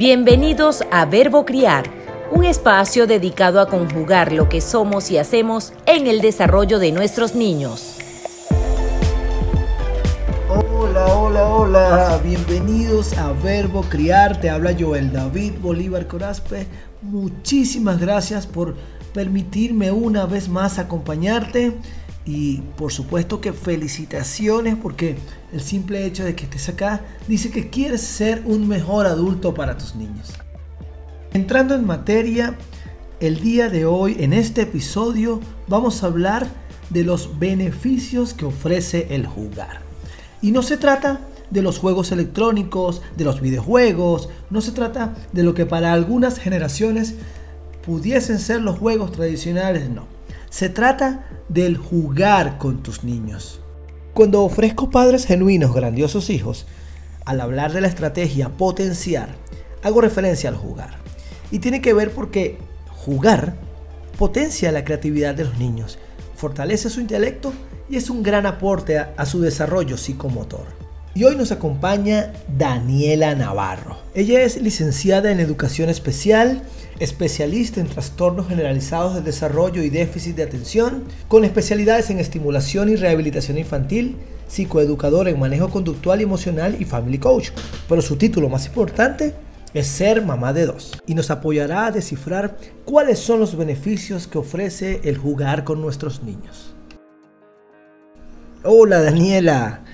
Bienvenidos a Verbo Criar, un espacio dedicado a conjugar lo que somos y hacemos en el desarrollo de nuestros niños. Hola, hola, hola, bienvenidos a Verbo Criar, te habla Joel David Bolívar Corazpe. Muchísimas gracias por permitirme una vez más acompañarte y por supuesto que felicitaciones porque el simple hecho de que estés acá dice que quieres ser un mejor adulto para tus niños. Entrando en materia, el día de hoy en este episodio vamos a hablar de los beneficios que ofrece el jugar. Y no se trata de los juegos electrónicos, de los videojuegos, no se trata de lo que para algunas generaciones pudiesen ser los juegos tradicionales, no. Se trata del jugar con tus niños. Cuando ofrezco padres genuinos, grandiosos hijos, al hablar de la estrategia potenciar, hago referencia al jugar. Y tiene que ver porque jugar potencia la creatividad de los niños, fortalece su intelecto y es un gran aporte a, su desarrollo psicomotor. Y hoy nos acompaña Daniela Navarro. Ella es licenciada en Educación Especial, especialista en trastornos generalizados de desarrollo y déficit de atención, con especialidades en estimulación y rehabilitación infantil, psicoeducadora en manejo conductual y emocional y family coach. Pero su título más importante es ser mamá de dos y nos apoyará a descifrar cuáles son los beneficios que ofrece el jugar con nuestros niños. Hola Daniela,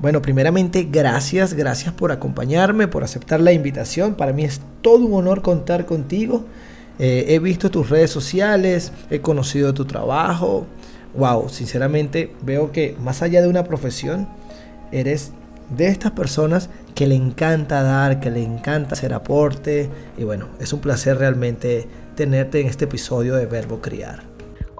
bueno, primeramente, gracias, gracias por acompañarme, por aceptar la invitación. Para mí es todo un honor contar contigo. Eh, he visto tus redes sociales, he conocido tu trabajo. Wow, sinceramente veo que más allá de una profesión, eres de estas personas que le encanta dar, que le encanta hacer aporte. Y bueno, es un placer realmente tenerte en este episodio de Verbo Criar.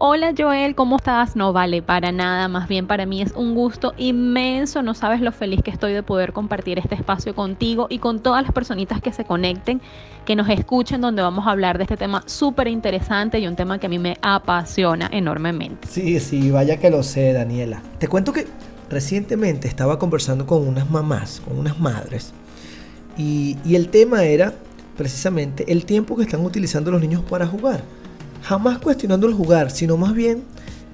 Hola Joel, ¿cómo estás? No vale para nada, más bien para mí es un gusto inmenso, no sabes lo feliz que estoy de poder compartir este espacio contigo y con todas las personitas que se conecten, que nos escuchen, donde vamos a hablar de este tema súper interesante y un tema que a mí me apasiona enormemente. Sí, sí, vaya que lo sé, Daniela. Te cuento que recientemente estaba conversando con unas mamás, con unas madres, y, y el tema era precisamente el tiempo que están utilizando los niños para jugar jamás cuestionando el jugar, sino más bien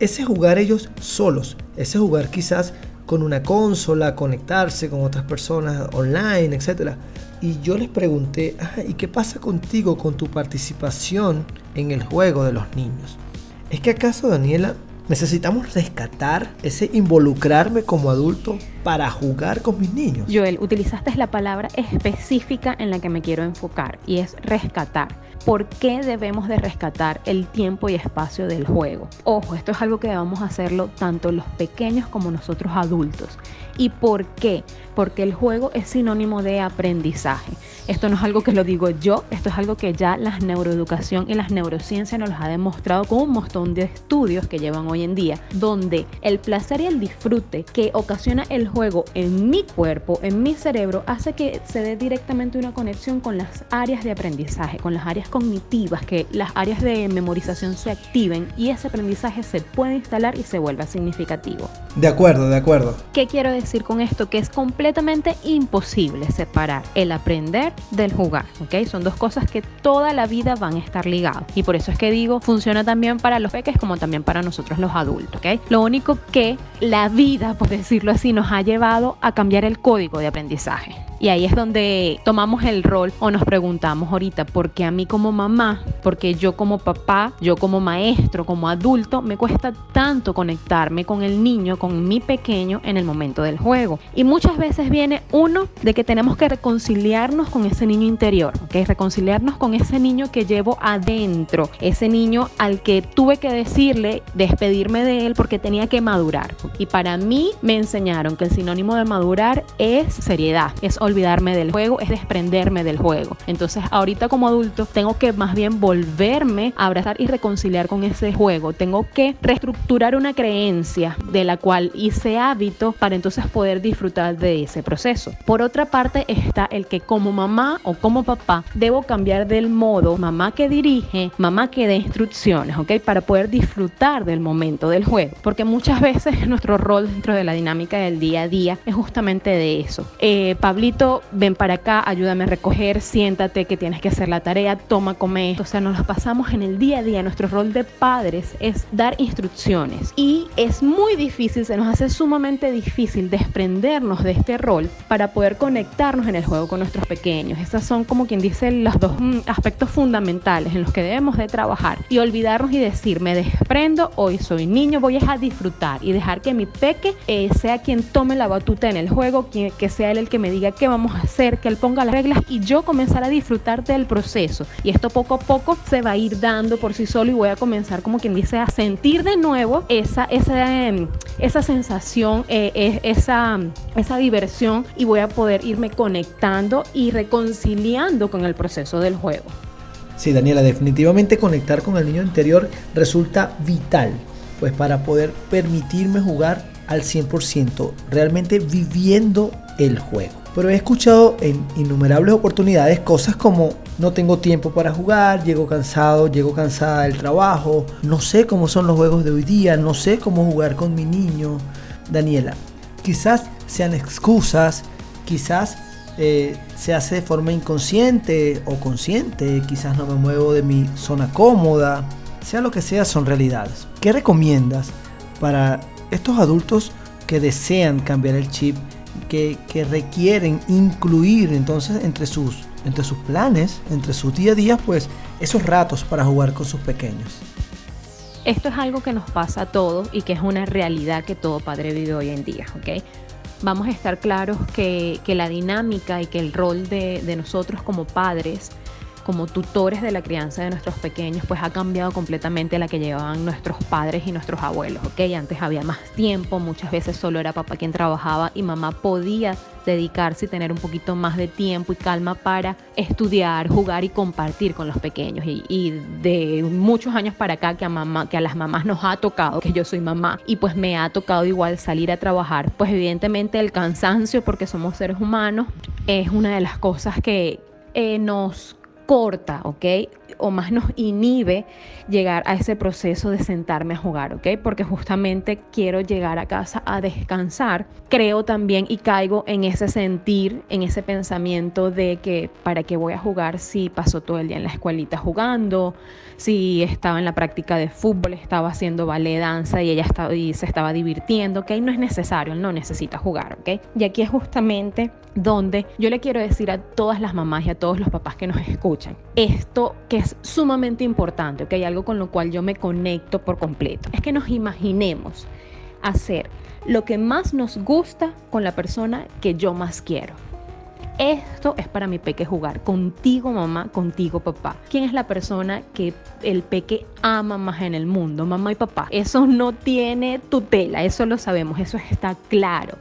ese jugar ellos solos, ese jugar quizás con una consola, conectarse con otras personas online, etc. Y yo les pregunté, ¿y qué pasa contigo con tu participación en el juego de los niños? ¿Es que acaso, Daniela, necesitamos rescatar ese involucrarme como adulto para jugar con mis niños? Joel, utilizaste la palabra específica en la que me quiero enfocar y es rescatar por qué debemos de rescatar el tiempo y espacio del juego. Ojo, esto es algo que debemos hacerlo tanto los pequeños como nosotros adultos. ¿Y por qué? Porque el juego es sinónimo de aprendizaje. Esto no es algo que lo digo yo, esto es algo que ya la neuroeducación y las neurociencias nos ha demostrado con un montón de estudios que llevan hoy en día, donde el placer y el disfrute que ocasiona el juego en mi cuerpo, en mi cerebro, hace que se dé directamente una conexión con las áreas de aprendizaje, con las áreas cognitivas, que las áreas de memorización se activen y ese aprendizaje se puede instalar y se vuelva significativo. De acuerdo, de acuerdo. ¿Qué quiero decir con esto? Que es completamente imposible separar el aprender del jugar, ¿ok? Son dos cosas que toda la vida van a estar ligadas y por eso es que digo, funciona también para los peques como también para nosotros los adultos, ¿ok? Lo único que la vida, por decirlo así, nos ha llevado a cambiar el código de aprendizaje. Y ahí es donde tomamos el rol o nos preguntamos ahorita, ¿por qué a mí como mamá, porque yo como papá, yo como maestro, como adulto, me cuesta tanto conectarme con el niño, con mi pequeño en el momento del juego? Y muchas veces viene uno de que tenemos que reconciliarnos con ese niño interior, ¿ok? Reconciliarnos con ese niño que llevo adentro, ese niño al que tuve que decirle, despedirme de él porque tenía que madurar. Y para mí me enseñaron que el sinónimo de madurar es seriedad, es olvidarme del juego, es desprenderme del juego. Entonces ahorita como adulto tengo que más bien volverme a abrazar y reconciliar con ese juego. Tengo que reestructurar una creencia de la cual hice hábito para entonces poder disfrutar de ese proceso. Por otra parte está el que como mamá o como papá debo cambiar del modo mamá que dirige, mamá que dé instrucciones, ¿ok? Para poder disfrutar del momento del juego. Porque muchas veces nuestro rol dentro de la dinámica del día a día es justamente de eso. Eh, Pablito Ven para acá, ayúdame a recoger, siéntate que tienes que hacer la tarea, toma, come. O sea, nos lo pasamos en el día a día. Nuestro rol de padres es dar instrucciones y es muy difícil, se nos hace sumamente difícil desprendernos de este rol para poder conectarnos en el juego con nuestros pequeños. Esas son como quien dice los dos mm, aspectos fundamentales en los que debemos de trabajar y olvidarnos y decir, me desprendo, hoy soy niño, voy a disfrutar y dejar que mi peque eh, sea quien tome la batuta en el juego, que sea él el que me diga qué vamos a hacer, que él ponga las reglas y yo comenzar a disfrutar del proceso. Y esto poco a poco se va a ir dando por sí solo y voy a comenzar como quien dice a sentir de nuevo esa, esa, em, esa sensación, eh, e, esa, esa diversión y voy a poder irme conectando y reconciliando con el proceso del juego. Sí, Daniela, definitivamente conectar con el niño interior resulta vital, pues para poder permitirme jugar al 100%, realmente viviendo el juego. Pero he escuchado en innumerables oportunidades cosas como no tengo tiempo para jugar, llego cansado, llego cansada del trabajo, no sé cómo son los juegos de hoy día, no sé cómo jugar con mi niño. Daniela, quizás sean excusas, quizás eh, se hace de forma inconsciente o consciente, quizás no me muevo de mi zona cómoda, sea lo que sea, son realidades. ¿Qué recomiendas para estos adultos que desean cambiar el chip, que, requieren incluir entonces entre sus, entre sus planes, entre su día a día, pues esos ratos para jugar con sus pequeños? Esto es algo que nos pasa a todos y que es una realidad que todo padre vive hoy en día, ¿ok? vamos a estar claros que, la dinámica y que el rol de, de nosotros como padres como tutores de la crianza de nuestros pequeños, pues ha cambiado completamente la que llevaban nuestros padres y nuestros abuelos, ¿ok? Antes había más tiempo, muchas veces solo era papá quien trabajaba y mamá podía dedicarse y tener un poquito más de tiempo y calma para estudiar, jugar y compartir con los pequeños. Y, de muchos años para acá que a, mamá, que a las mamás nos ha tocado, que yo soy mamá, y pues me ha tocado igual salir a trabajar, pues evidentemente el cansancio, porque somos seres humanos, es una de las cosas que eh, nos corta, ¿ok? O más nos inhibe llegar a ese proceso de sentarme a jugar, ¿ok? Porque justamente quiero llegar a casa a descansar. Creo también y caigo en ese sentir, en ese pensamiento de que para qué voy a jugar si pasó todo el día en la escuelita jugando, si estaba en la práctica de fútbol, estaba haciendo ballet, danza y ella estaba, y se estaba divirtiendo, ¿ok? No es necesario, no necesita jugar, ¿ok? Y aquí es justamente donde yo le quiero decir a todas las mamás y a todos los papás que nos escuchan, esto que es sumamente importante, que hay algo con lo cual yo me conecto por completo, es que nos imaginemos hacer lo que más nos gusta con la persona que yo más quiero. Esto es para mi peque jugar. Contigo mamá, contigo papá. ¿Quién es la persona que el peque ama más en el mundo? Mamá y papá. Eso no tiene tutela, eso lo sabemos, eso está claro.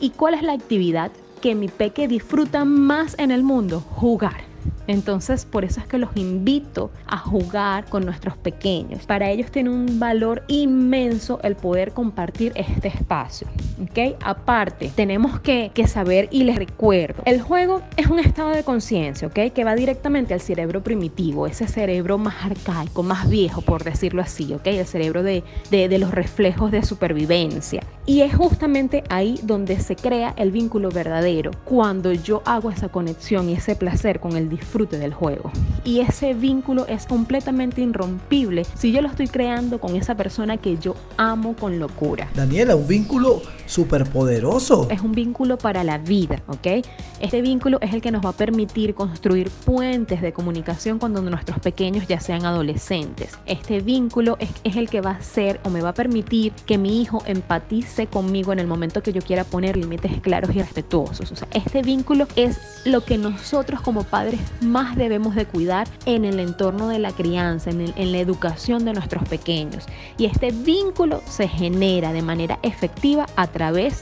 ¿Y cuál es la actividad que mi peque disfruta más en el mundo? Jugar. Entonces, por eso es que los invito a jugar con nuestros pequeños. Para ellos tiene un valor inmenso el poder compartir este espacio. ¿ok? Aparte, tenemos que, saber y les recuerdo, el juego es un estado de conciencia, ¿ok? Que va directamente al cerebro primitivo, ese cerebro más arcaico, más viejo, por decirlo así, ¿ok? El cerebro de, de los reflejos de supervivencia. Y es justamente ahí donde se crea el vínculo verdadero, cuando yo hago esa conexión y ese placer con el disfrute del juego. Y ese vínculo es completamente irrompible si yo lo estoy creando con esa persona que yo amo con locura. Daniela, un vínculo súper poderoso. Es un vínculo para la vida, ¿ok? Este vínculo es el que nos va a permitir construir puentes de comunicación cuando nuestros pequeños ya sean adolescentes. Este vínculo es, el que va a hacer o me va a permitir que mi hijo empatice conmigo en el momento que yo quiera poner límites claros y respetuosos. O sea, este vínculo es lo que nosotros como padres más debemos de cuidar en el entorno de la crianza, en, en la educación de nuestros pequeños. Y este vínculo se genera de manera efectiva a través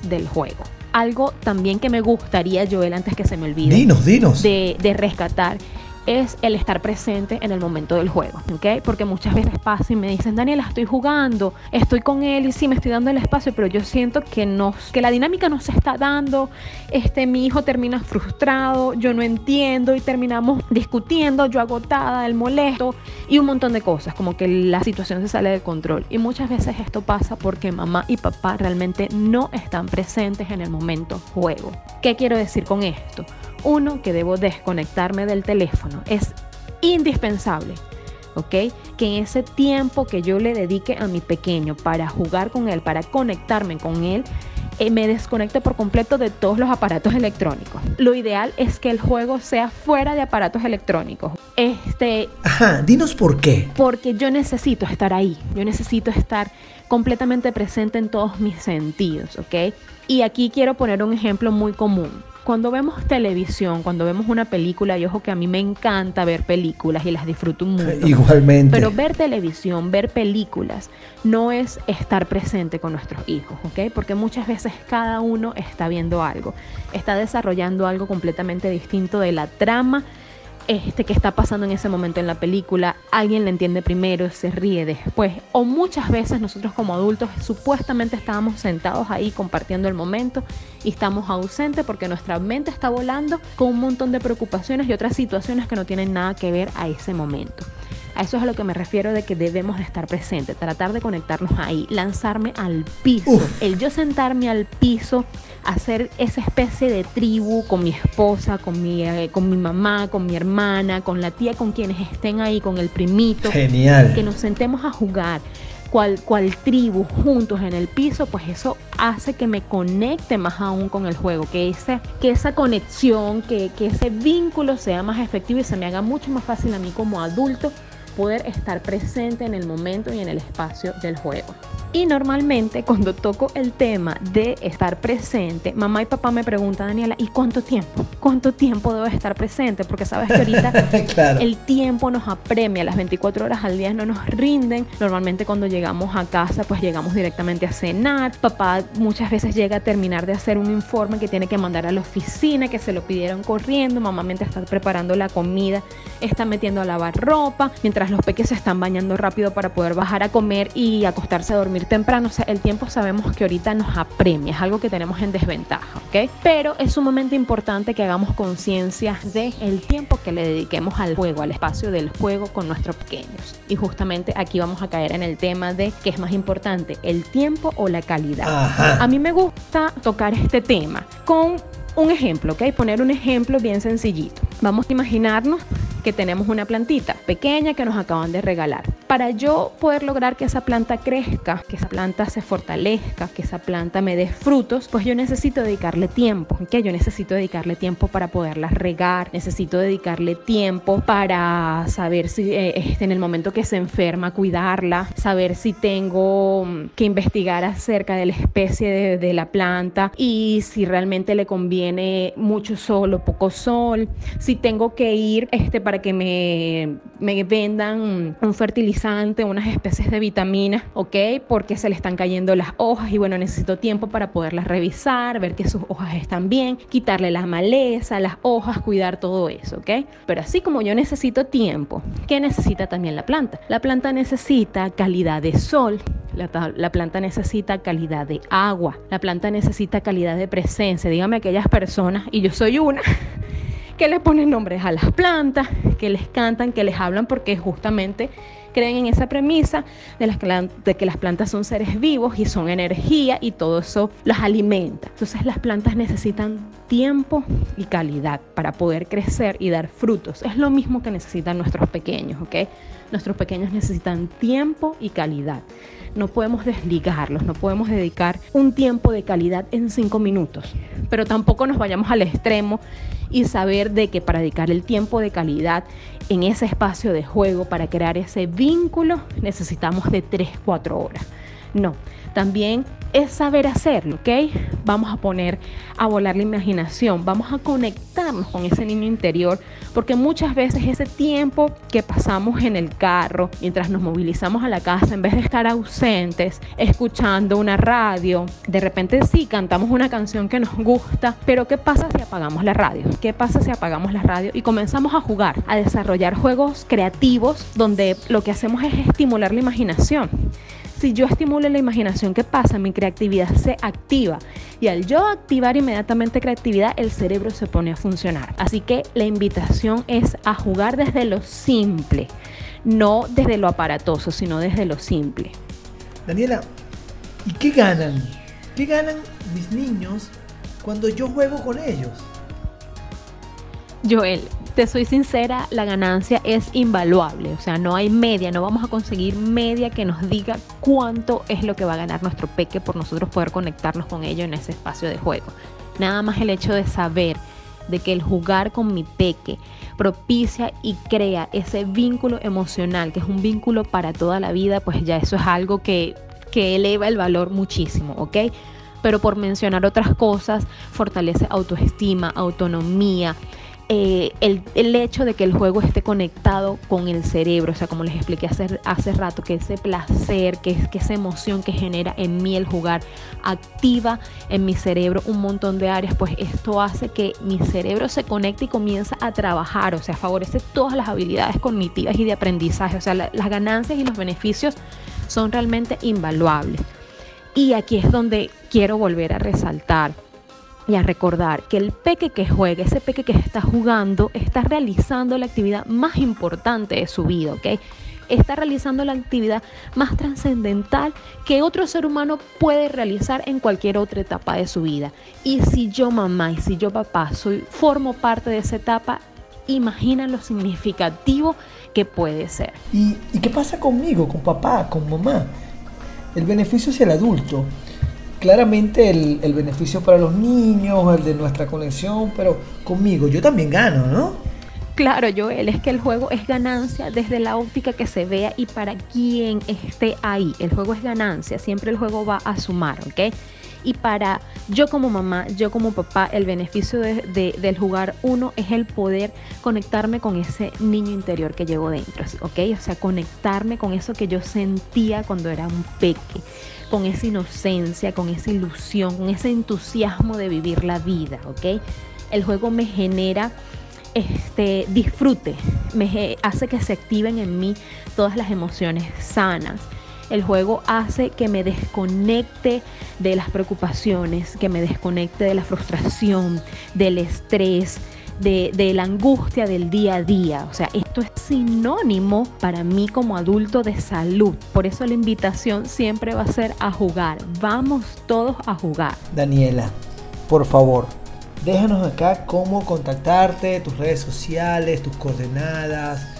del juego. Algo también que me gustaría, Joel, antes que se me olvide, dinos, dinos. De, de rescatar es el estar presente en el momento del juego, ¿ok? Porque muchas veces pasa y me dicen, Daniela, estoy jugando, estoy con él y sí, me estoy dando el espacio, pero yo siento que, no, que la dinámica no se está dando, este, mi hijo termina frustrado, yo no entiendo y terminamos discutiendo, yo agotada, el molesto y un montón de cosas, como que la situación se sale de control. Y muchas veces esto pasa porque mamá y papá realmente no están presentes en el momento juego. ¿Qué quiero decir con esto? Uno, que debo desconectarme del teléfono. Es indispensable. ¿ok? Que en ese tiempo que yo le dedique a mi pequeño para jugar con él, para conectarme con él, eh, me desconecte por completo de todos los aparatos electrónicos. Lo ideal es que el juego sea fuera de aparatos electrónicos. Este, Ajá, dinos por qué. Porque yo necesito estar ahí, yo necesito estar completamente presente en todos mis sentidos, ¿ok? Y aquí quiero poner un ejemplo muy común cuando vemos televisión, cuando vemos una película, y ojo que a mí me encanta ver películas y las disfruto mundo. Igualmente. Pero ver televisión, ver películas, no es estar presente con nuestros hijos, ¿ok? Porque muchas veces cada uno está viendo algo, está desarrollando algo completamente distinto de la trama este, que está pasando en ese momento en la película, alguien le entiende primero, se ríe después, o muchas veces nosotros como adultos supuestamente estábamos sentados ahí compartiendo el momento y estamos ausentes porque nuestra mente está volando con un montón de preocupaciones y otras situaciones que no tienen nada que ver a ese momento. A eso es a lo que me refiero de que debemos de estar presentes, tratar de conectarnos ahí, lanzarme al piso. El yo sentarme al piso, hacer esa especie de tribu con mi esposa, con mi, eh, con mi mamá, con mi hermana, con la tía, con quienes estén ahí, con el primito. Genial. Que nos sentemos a jugar. Cual, cual, tribu juntos en el piso, pues eso hace que me conecte más aún con el juego, que, ese, que esa conexión, que, que ese vínculo sea más efectivo y se me haga mucho más fácil a mí como adulto poder estar presente en el momento y en el espacio del juego. Y normalmente cuando toco el tema de estar presente, mamá y papá me preguntan, Daniela, ¿y cuánto tiempo? ¿Cuánto tiempo debo estar presente? Porque sabes que ahorita el tiempo nos apremia, las 24 horas al día no nos rinden. Normalmente cuando llegamos a casa, pues llegamos directamente a cenar. Papá muchas veces llega a terminar de hacer un informe que tiene que mandar a la oficina, que se lo pidieron corriendo. Mamá mientras está preparando la comida, está metiendo a lavar ropa, mientras los peques se están bañando rápido para poder bajar a comer y acostarse a dormir temprano. O sea, el tiempo sabemos que ahorita nos apremia, es algo que tenemos en desventaja, ¿ok? Pero es sumamente importante que hagamos conciencia de el tiempo que le dediquemos al juego, al espacio del juego con nuestros pequeños. Y justamente aquí vamos a caer en el tema de qué es más importante, el tiempo o la calidad. A mí me gusta tocar este tema con un ejemplo, ¿ok? Poner un ejemplo bien sencillito. Vamos a imaginarnos que tenemos una plantita pequeña que nos acaban de regalar. Para yo poder lograr que esa planta crezca, que esa planta se fortalezca, que esa planta me dé frutos, pues yo necesito dedicarle tiempo, que yo necesito dedicarle tiempo para poderla regar, necesito dedicarle tiempo para saber si eh, en el momento que se enferma cuidarla, saber si tengo mm, que investigar acerca de la especie de, de la planta y si realmente le conviene mucho sol o poco sol, si tengo que ir este para que me, me vendan un fertilizante, unas especies de vitaminas, ¿ok? Porque se le están cayendo las hojas y bueno, necesito tiempo para poderlas revisar, ver que sus hojas están bien, quitarle la maleza, las hojas, cuidar todo eso, ¿ok? Pero así como yo necesito tiempo, ¿qué necesita también la planta? La planta necesita calidad de sol, la, la, planta necesita calidad de agua, la planta necesita calidad de presencia. Dígame aquellas personas, y yo soy una, que le ponen nombres a las plantas, que les cantan, que les hablan, porque justamente creen en esa premisa de, las, que las plantas son seres vivos y son energía y todo eso las alimenta. Entonces las plantas necesitan tiempo y calidad para poder crecer y dar frutos. Es lo mismo que necesitan nuestros pequeños, ¿ok? Nuestros pequeños necesitan tiempo y calidad. No podemos desligarlos, no podemos dedicar un tiempo de calidad en cinco minutos, pero tampoco nos vayamos al extremo y saber de que para dedicar el tiempo de calidad en ese espacio de juego, para crear ese vínculo, necesitamos de 3, 4 horas. No, también es saber hacerlo, ¿ok? Vamos a poner a volar la imaginación, vamos a conectarnos con ese niño interior, porque muchas veces ese tiempo que pasamos en el carro, mientras nos movilizamos a la casa, en vez de estar ausentes, escuchando una radio, de repente sí cantamos una canción que nos gusta, pero ¿qué pasa si apagamos la radio? ¿Qué pasa si apagamos la radio y comenzamos a jugar, a desarrollar juegos creativos donde lo que hacemos es estimular la imaginación? Si yo estimulo la imaginación, ¿qué pasa? Mi creatividad se activa. Y al yo activar inmediatamente creatividad, el cerebro se pone a funcionar. Así que la invitación es a jugar desde lo simple, no desde lo aparatoso, sino desde lo simple. Daniela, ¿y qué ganan? ¿Qué ganan mis niños cuando yo juego con ellos? Joel, te soy sincera, la ganancia es invaluable, o sea, no hay media, no vamos a conseguir media que nos diga cuánto es lo que va a ganar nuestro peque por nosotros poder conectarnos con ello en ese espacio de juego. Nada más el hecho de saber de que el jugar con mi peque propicia y crea ese vínculo emocional, que es un vínculo para toda la vida, pues ya eso es algo que, que eleva el valor muchísimo, ¿ok? Pero por mencionar otras cosas, fortalece autoestima, autonomía, eh, el, hecho de que el juego esté conectado con el cerebro, o sea, como les expliqué hace, hace rato, que ese placer, que, que esa emoción que genera en mí el jugar, activa en mi cerebro un montón de áreas, pues esto hace que mi cerebro se conecte y comienza a trabajar, o sea, favorece todas las habilidades cognitivas y de aprendizaje, o sea, las ganancias y los beneficios son realmente invaluables. Y aquí es donde quiero volver a resaltar y a recordar que el peque que juega, ese peque que está jugando, está realizando la actividad más importante de su vida, ¿ok? Está realizando la actividad más trascendental que otro ser humano puede realizar en cualquier otra etapa de su vida. Y si yo mamá y si yo papá soy, formo parte de esa etapa, imagina lo significativo que puede ser. ¿Y, ¿Y qué pasa conmigo, con papá, con mamá? El beneficio es el adulto claramente el, beneficio para los niños, el de nuestra conexión, pero conmigo yo también gano, ¿no? Claro, Joel, es que el juego es ganancia desde la óptica que se vea y para quien esté ahí. El juego es ganancia, siempre el juego va a sumar, ¿ok? Y para yo como mamá, yo como papá, el beneficio del jugar uno es el poder conectarme con ese niño interior que llevo dentro, ¿ok? O sea, conectarme con eso que yo sentía cuando era un peque con esa inocencia, con esa ilusión, con ese entusiasmo de vivir la vida, ¿ok? El juego me genera este disfrute, me hace que se activen en mí todas las emociones sanas. El juego hace que me desconecte de las preocupaciones, que me desconecte de la frustración, del estrés, de, la angustia del día a día. O sea, esto es sinónimo para mí como adulto de salud. Por eso la invitación siempre va a ser a jugar. Vamos todos a jugar. Daniela, por favor, déjanos acá cómo contactarte, tus redes sociales, tus coordenadas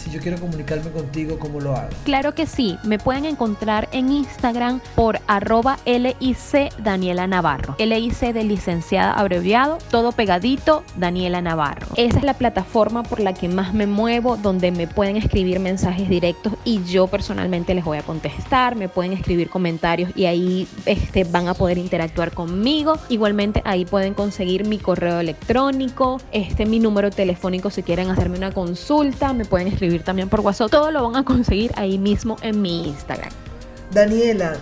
si yo quiero comunicarme contigo, ¿cómo lo hago? Claro que sí, me pueden encontrar en Instagram por arroba LIC Daniela Navarro. LIC de licenciada abreviado, todo pegadito, Daniela Navarro. Esa es la plataforma por la que más me muevo, donde me pueden escribir mensajes directos y yo personalmente les voy a contestar, me pueden escribir comentarios y ahí este, van a poder interactuar conmigo. Igualmente ahí pueden conseguir mi correo electrónico, este, mi número telefónico si quieren hacerme una consulta, me pueden escribir también por WhatsApp. Todo lo van a conseguir ahí mismo en mi Instagram. Daniela,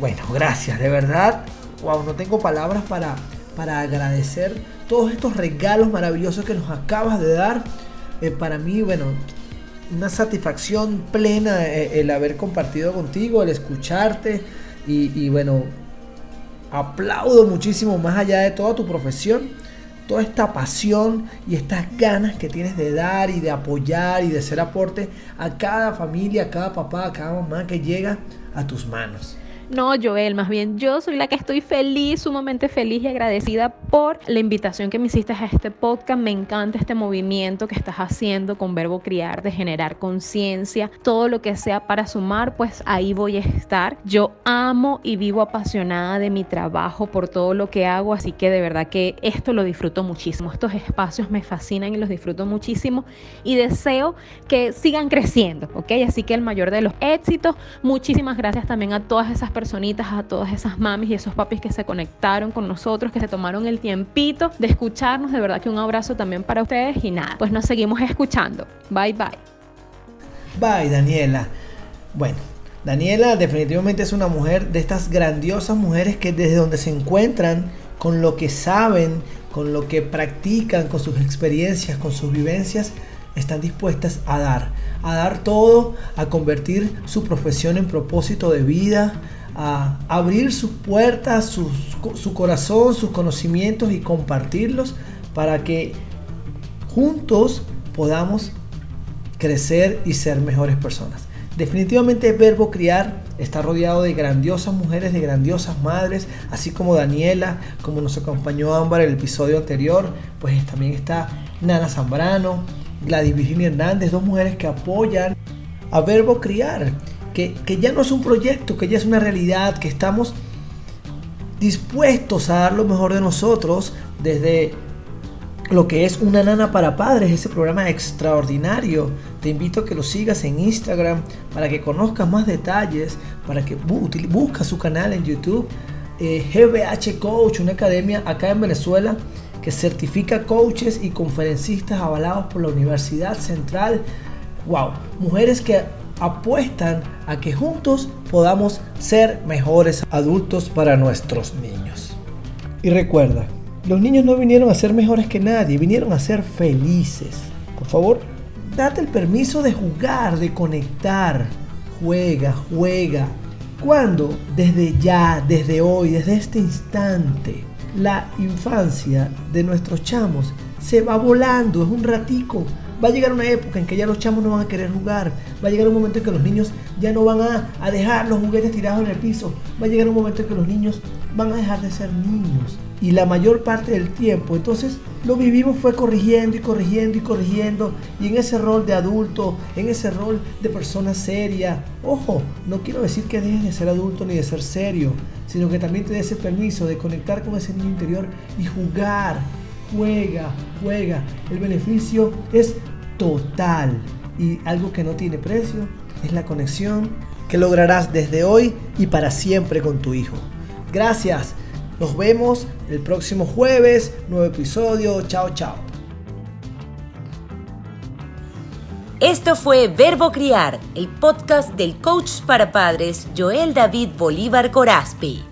bueno, gracias, de verdad. Wow, no tengo palabras para, para agradecer todos estos regalos maravillosos que nos acabas de dar. Eh, para mí, bueno, una satisfacción plena eh, el haber compartido contigo, el escucharte y, y bueno, aplaudo muchísimo más allá de toda tu profesión toda esta pasión y estas ganas que tienes de dar y de apoyar y de ser aporte a cada familia, a cada papá, a cada mamá que llega a tus manos. No, Joel, más bien yo soy la que estoy feliz, sumamente feliz y agradecida por la invitación que me hiciste a este podcast. Me encanta este movimiento que estás haciendo con Verbo Criar, de generar conciencia, todo lo que sea para sumar, pues ahí voy a estar. Yo amo y vivo apasionada de mi trabajo por todo lo que hago, así que de verdad que esto lo disfruto muchísimo. Estos espacios me fascinan y los disfruto muchísimo y deseo que sigan creciendo, ¿ok? Así que el mayor de los éxitos. Muchísimas gracias también a todas esas personitas, a todas esas mamis y esos papis que se conectaron con nosotros, que se tomaron el tiempito de escucharnos. De verdad que un abrazo también para ustedes y nada, pues nos seguimos escuchando. Bye bye. Bye Daniela. Bueno, Daniela definitivamente es una mujer de estas grandiosas mujeres que desde donde se encuentran, con lo que saben, con lo que practican, con sus experiencias, con sus vivencias, están dispuestas a dar, a dar todo, a convertir su profesión en propósito de vida, a abrir sus puertas, su corazón, sus conocimientos y compartirlos para que juntos podamos crecer y ser mejores personas. Definitivamente Verbo Criar está rodeado de grandiosas mujeres, de grandiosas madres, así como Daniela, como nos acompañó Ámbar en el episodio anterior, pues también está Nana Zambrano, Gladys Virginia Hernández, dos mujeres que apoyan a Verbo Criar, que, ya no es un proyecto, que ya es una realidad, que estamos dispuestos a dar lo mejor de nosotros desde lo que es Una Nana para Padres, ese programa extraordinario. Te invito a que lo sigas en Instagram para que conozcas más detalles, para que busques su canal en YouTube. GBH eh, Coach, una academia acá en Venezuela que certifica coaches y conferencistas avalados por la Universidad Central. Wow, mujeres que apuestan a que juntos podamos ser mejores adultos para nuestros niños. Y recuerda, los niños no vinieron a ser mejores que nadie, vinieron a ser felices. Por favor, date el permiso de jugar, de conectar. Juega, juega. Cuando desde ya, desde hoy, desde este instante, la infancia de nuestros chamos se va volando, es un ratico. Va a llegar una época en que ya los chamos no van a querer jugar. Va a llegar un momento en que los niños ya no van a, a dejar los juguetes tirados en el piso. Va a llegar un momento en que los niños van a dejar de ser niños. Y la mayor parte del tiempo, entonces lo vivimos fue corrigiendo y corrigiendo y corrigiendo. Y en ese rol de adulto, en ese rol de persona seria. Ojo, no quiero decir que dejes de ser adulto ni de ser serio, sino que también te des el permiso de conectar con ese niño interior y jugar. Juega, juega. El beneficio es total. Y algo que no tiene precio es la conexión que lograrás desde hoy y para siempre con tu hijo. Gracias. Nos vemos el próximo jueves, nuevo episodio. Chao, chao. Esto fue Verbo Criar, el podcast del coach para padres Joel David Bolívar Corazpi.